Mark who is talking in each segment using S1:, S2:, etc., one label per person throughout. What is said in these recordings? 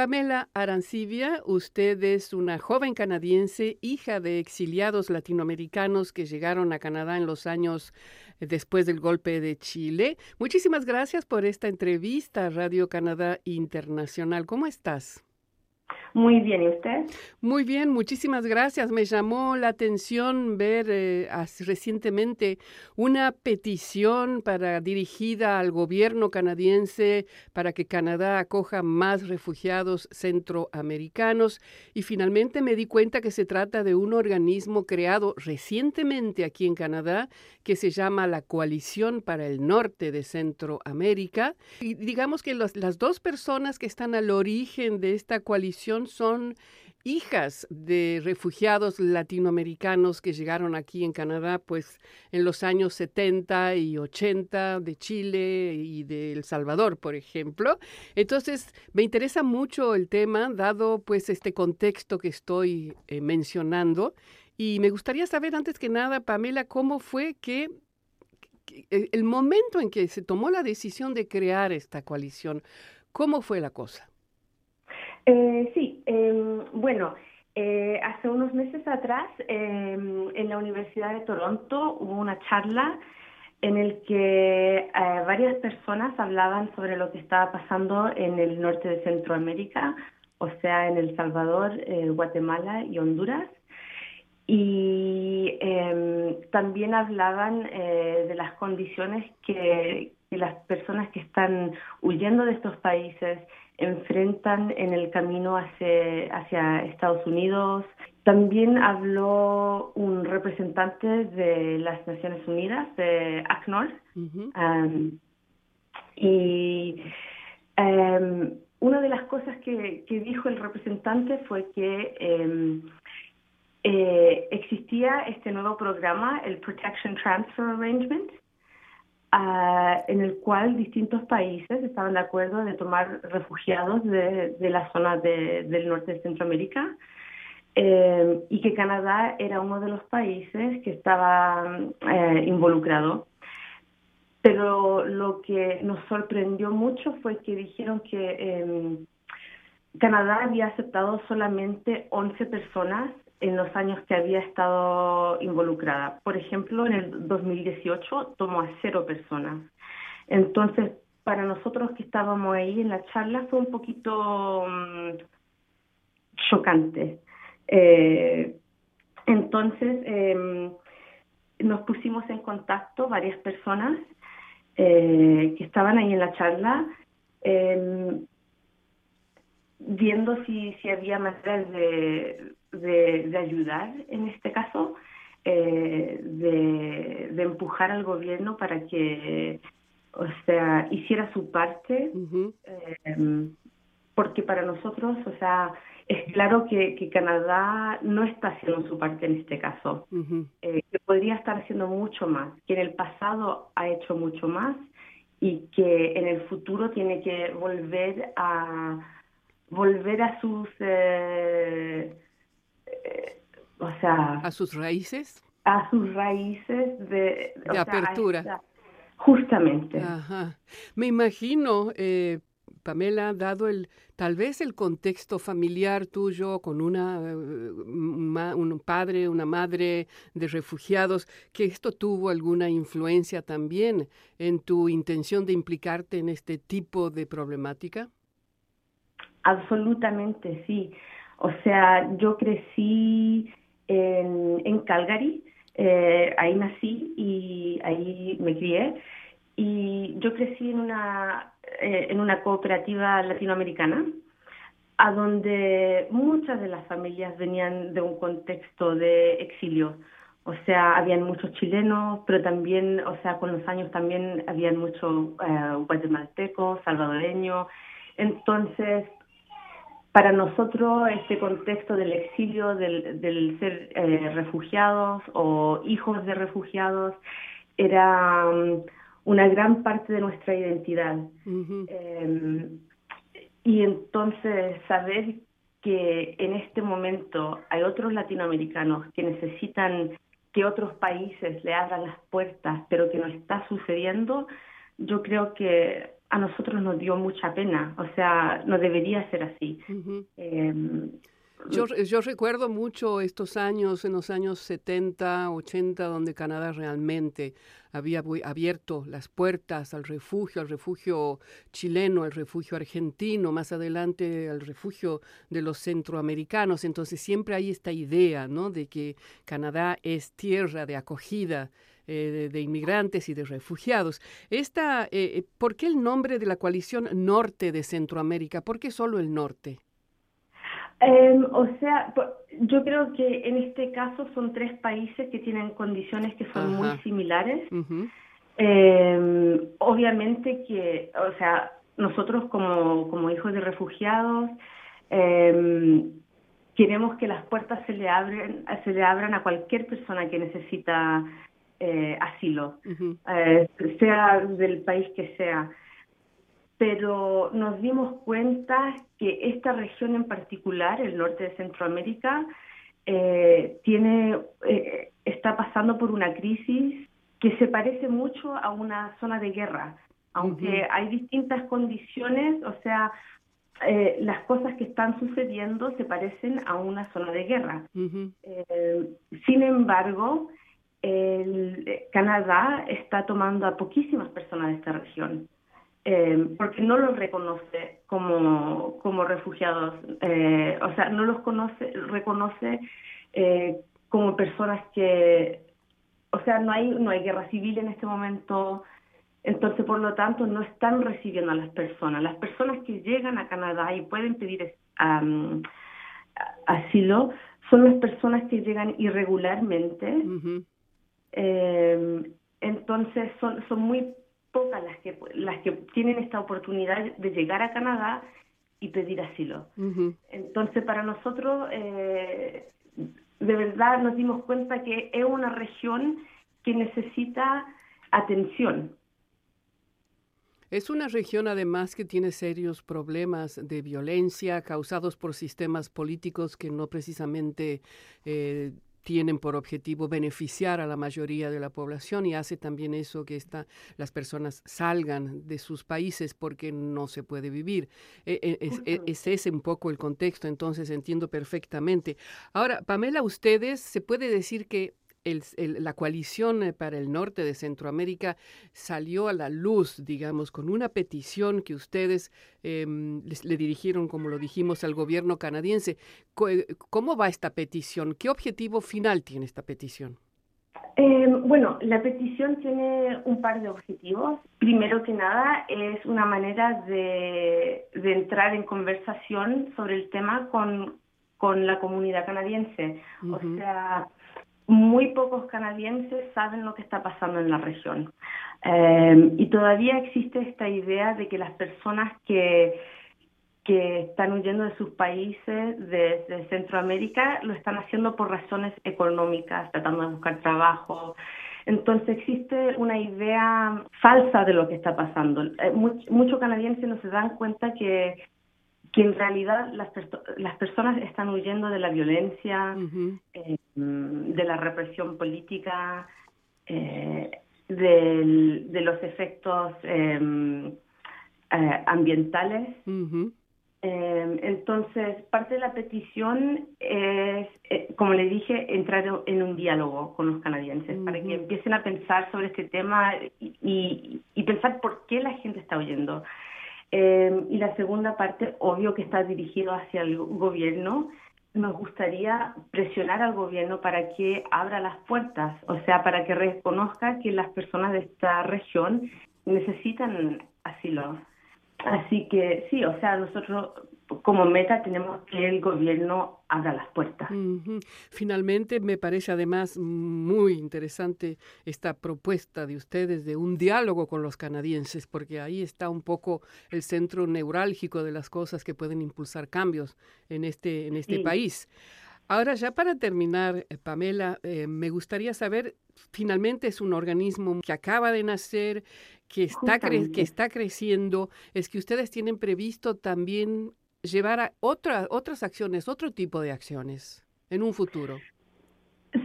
S1: Pamela Arancibia, usted es una joven canadiense, hija de exiliados latinoamericanos que llegaron a Canadá en los años eh, después del golpe de Chile. Muchísimas gracias por esta entrevista a Radio Canadá Internacional. ¿Cómo estás?
S2: Muy bien, ¿y usted?
S1: Muy bien, muchísimas gracias. Me llamó la atención ver eh, recientemente una petición para dirigida al gobierno canadiense para que Canadá acoja más refugiados centroamericanos y finalmente me di cuenta que se trata de un organismo creado recientemente aquí en Canadá que se llama la Coalición para el Norte de Centroamérica. Y digamos que las dos personas que están al origen de esta coalición son hijas de refugiados latinoamericanos que llegaron aquí en Canadá pues en los años 70 y 80 de Chile y de El Salvador, por ejemplo. Entonces, me interesa mucho el tema dado pues este contexto que estoy eh, mencionando y me gustaría saber antes que nada, Pamela, cómo fue que el momento en que se tomó la decisión de crear esta coalición, ¿cómo fue la cosa?
S2: Eh, sí, em, bueno, eh, hace unos meses atrás em, en la Universidad de Toronto hubo una charla en el que eh, varias personas hablaban sobre lo que estaba pasando en el norte de Centroamérica, o sea, en El Salvador, Guatemala y Honduras. Y em, también hablaban de las condiciones que las personas que están huyendo de estos países enfrentan en el camino hacia, hacia Estados Unidos. También habló un representante de las Naciones Unidas, de ACNOR, um, y um, una de las cosas que, dijo el representante fue que um, eh, existía este nuevo programa, el Protection Transfer Arrangement, en el cual distintos países estaban de acuerdo de tomar refugiados de, de la zona del norte de Centroamérica eh, y que Canadá era uno de los países que estaba eh, involucrado. Pero lo que nos sorprendió mucho fue que dijeron que em, Canadá había aceptado solamente 11 personas en los años que había estado involucrada. Por ejemplo, en el 2018 tomó a cero personas. Entonces, para nosotros que estábamos ahí en la charla fue un poquito mm, chocante. Eh, entonces, em, nos pusimos en contacto varias personas eh, que estaban ahí en la charla, em, viendo si, si había maneras de de, ayudar en este caso, eh, de, empujar al gobierno para que, o sea, hiciera su parte, em, porque para nosotros, o sea, es claro que, que, Canadá no está haciendo su parte en este caso, eh, que podría estar haciendo mucho más, que en el pasado ha hecho mucho más y que en el futuro tiene que volver a volver a sus eh, o sea...
S1: ¿A sus raíces?
S2: A sus raíces de...
S1: De apertura.
S2: justamente.
S1: Ajá. Me imagino, eh, Pamela, dado el tal vez el contexto familiar tuyo con una eh, un padre, una madre de refugiados, que esto tuvo alguna influencia también en tu intención de implicarte en este tipo de problemática.
S2: Absolutamente, sí. O sea, yo crecí en, Calgary, eh, ahí nací y ahí me crié. Y yo crecí en una, eh, en una cooperativa latinoamericana, a donde muchas de las familias venían de un contexto de exilio. O sea, habían muchos chilenos, pero también, o sea, con los años también habían muchos eh, guatemaltecos, salvadoreños. Entonces, para nosotros este contexto del exilio, del, ser eh, refugiados o hijos de refugiados, era um, una gran parte de nuestra identidad. Em, y entonces saber que en este momento hay otros latinoamericanos que necesitan que otros países le abran las puertas, pero que no está sucediendo, yo creo que a nosotros nos dio mucha pena, o sea, no debería ser así.
S1: Yo, yo, recuerdo mucho estos años, en los años 70, 80, donde Canadá realmente había abierto las puertas al refugio, al refugio chileno, al refugio argentino, más adelante al refugio de los centroamericanos. Entonces siempre hay esta idea, ¿no? De que Canadá es tierra de acogida eh, de, inmigrantes y de refugiados. Esta, eh, eh, ¿Por qué el nombre de la coalición norte de Centroamérica? ¿Por qué solo el norte?
S2: Em, o sea, yo creo que en este caso son tres países que tienen condiciones que son muy similares. Em, obviamente que, o sea, nosotros como, como hijos de refugiados em, queremos que las puertas se le abren, se le abran a cualquier persona que necesita eh, asilo, eh, sea del país que sea. Pero nos dimos cuenta que esta región en particular, el norte de Centroamérica, eh, tiene, está pasando por una crisis que se parece mucho a una zona de guerra, aunque hay distintas condiciones, o sea, eh, las cosas que están sucediendo se parecen a una zona de guerra. sin embargo, el, Canadá está tomando a poquísimas personas de esta región. Eh, porque no los reconoce como, como refugiados, eh, o sea, no los conoce, reconoce eh, como personas que, o sea, no hay, no hay guerra civil en este momento, entonces por lo tanto no están recibiendo a las personas. Las personas que llegan a Canadá y pueden pedir asilo son las personas que llegan irregularmente. Entonces son, son muy pocas las que, las que tienen esta oportunidad de llegar a Canadá y pedir asilo. Entonces, para nosotros, eh, de verdad nos dimos cuenta que es una región que necesita atención.
S1: Es una región además que tiene serios problemas de violencia causados por sistemas políticos que no precisamente eh, tienen por objetivo beneficiar a la mayoría de la población y hace también eso que las personas salgan de sus países porque no se puede vivir. E, e, es, e, es, ese un poco el contexto, entonces entiendo perfectamente. Ahora, Pamela, ustedes, ¿se puede decir que la coalición eh, para el norte de Centroamérica salió a la luz, digamos, con una petición que ustedes em, le dirigieron, como lo dijimos, al gobierno canadiense. Eh, ¿Cómo va esta petición? ¿Qué objetivo final tiene esta petición?
S2: Em, bueno, la petición tiene un par de objetivos. Primero que nada, es una manera de, entrar en conversación sobre el tema con, con la comunidad canadiense. O sea, muy pocos canadienses saben lo que está pasando en la región. Eh, y todavía existe esta idea de que las personas que, que están huyendo de sus países, de, Centroamérica, lo están haciendo por razones económicas, tratando de buscar trabajo. Entonces existe una idea falsa de lo que está pasando. Eh, muchos canadienses no se dan cuenta que que en realidad las, las personas están huyendo de la violencia, eh, de la represión política, eh, de los efectos em, eh, ambientales. Em, entonces, parte de la petición es, como le dije, entrar en un diálogo con los canadienses para que empiecen a pensar sobre este tema y, y pensar por qué la gente está huyendo. Eh, y la segunda parte, obvio que está dirigido hacia el gobierno. Nos gustaría presionar al gobierno para que abra las puertas, o sea, para que reconozca que las personas de esta región necesitan asilo. Así que sí, o sea, nosotros como meta tenemos que el gobierno abra las puertas.
S1: Finalmente, me parece además muy interesante esta propuesta de ustedes de un diálogo con los canadienses, porque ahí está un poco el centro neurálgico de las cosas que pueden impulsar cambios en este, en este país. Ahora, ya para terminar, eh, Pamela, eh, me gustaría saber, finalmente es un organismo que acaba de nacer, que está, que está creciendo, es que ustedes tienen previsto también llevar a otra, otras acciones, otro tipo de acciones en un futuro.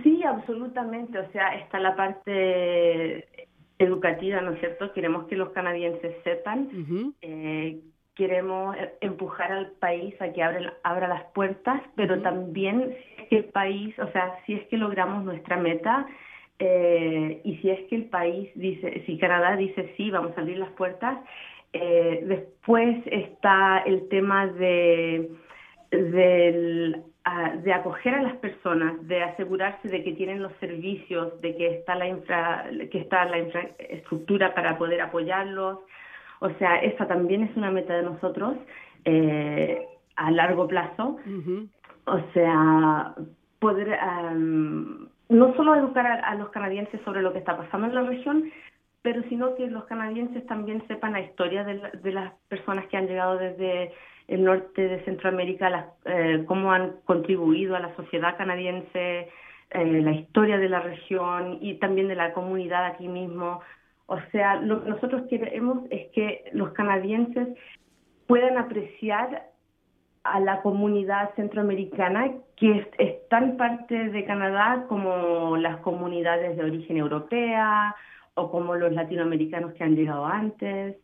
S2: Sí, absolutamente. O sea, está la parte educativa, ¿no es cierto? Queremos que los canadienses sepan, eh, queremos empujar al país a que abra, abra las puertas, pero también si es que el país, o sea, si es que logramos nuestra meta eh, y si es que el país dice, si Canadá dice sí, vamos a abrir las puertas, eh, después está el tema de del de acoger a las personas, de asegurarse de que tienen los servicios, de que está la infra, que está la infraestructura para poder apoyarlos. O sea, esa también es una meta de nosotros eh, a largo plazo. O sea, poder no solo educar a, los canadienses sobre lo que está pasando en la región, pero sino que los canadienses también sepan la historia de las personas que han llegado desde el norte de Centroamérica, eh, cómo han contribuido a la sociedad canadiense, eh, la historia de la región y también de la comunidad aquí mismo. O sea, lo que nosotros queremos es que los canadienses puedan apreciar a la comunidad centroamericana que es, tan parte de Canadá como las comunidades de origen europea o como los latinoamericanos que han llegado antes.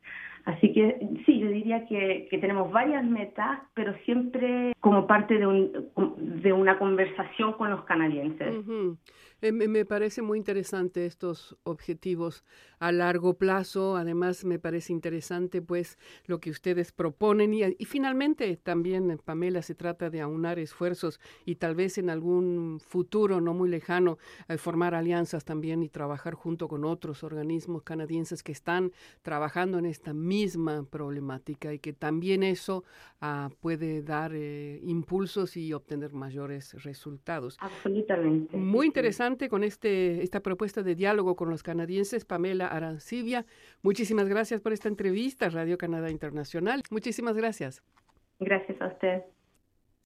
S2: Así que sí, yo diría que, tenemos varias metas, pero siempre como parte de, un, de una conversación con los canadienses.
S1: Eh, me parece muy interesante estos objetivos a largo plazo. Además, me parece interesante pues lo que ustedes proponen y, y finalmente también, Pamela, se trata de aunar esfuerzos y tal vez en algún futuro no muy lejano eh, formar alianzas también y trabajar junto con otros organismos canadienses que están trabajando en esta misma problemática y que también eso ah, puede dar eh, impulsos y obtener mayores resultados.
S2: Absolutamente.
S1: Muy interesante con este, esta propuesta de diálogo con los canadienses, Pamela Arancibia. Muchísimas gracias por esta entrevista, Radio Canadá Internacional. Muchísimas gracias.
S2: Gracias a usted.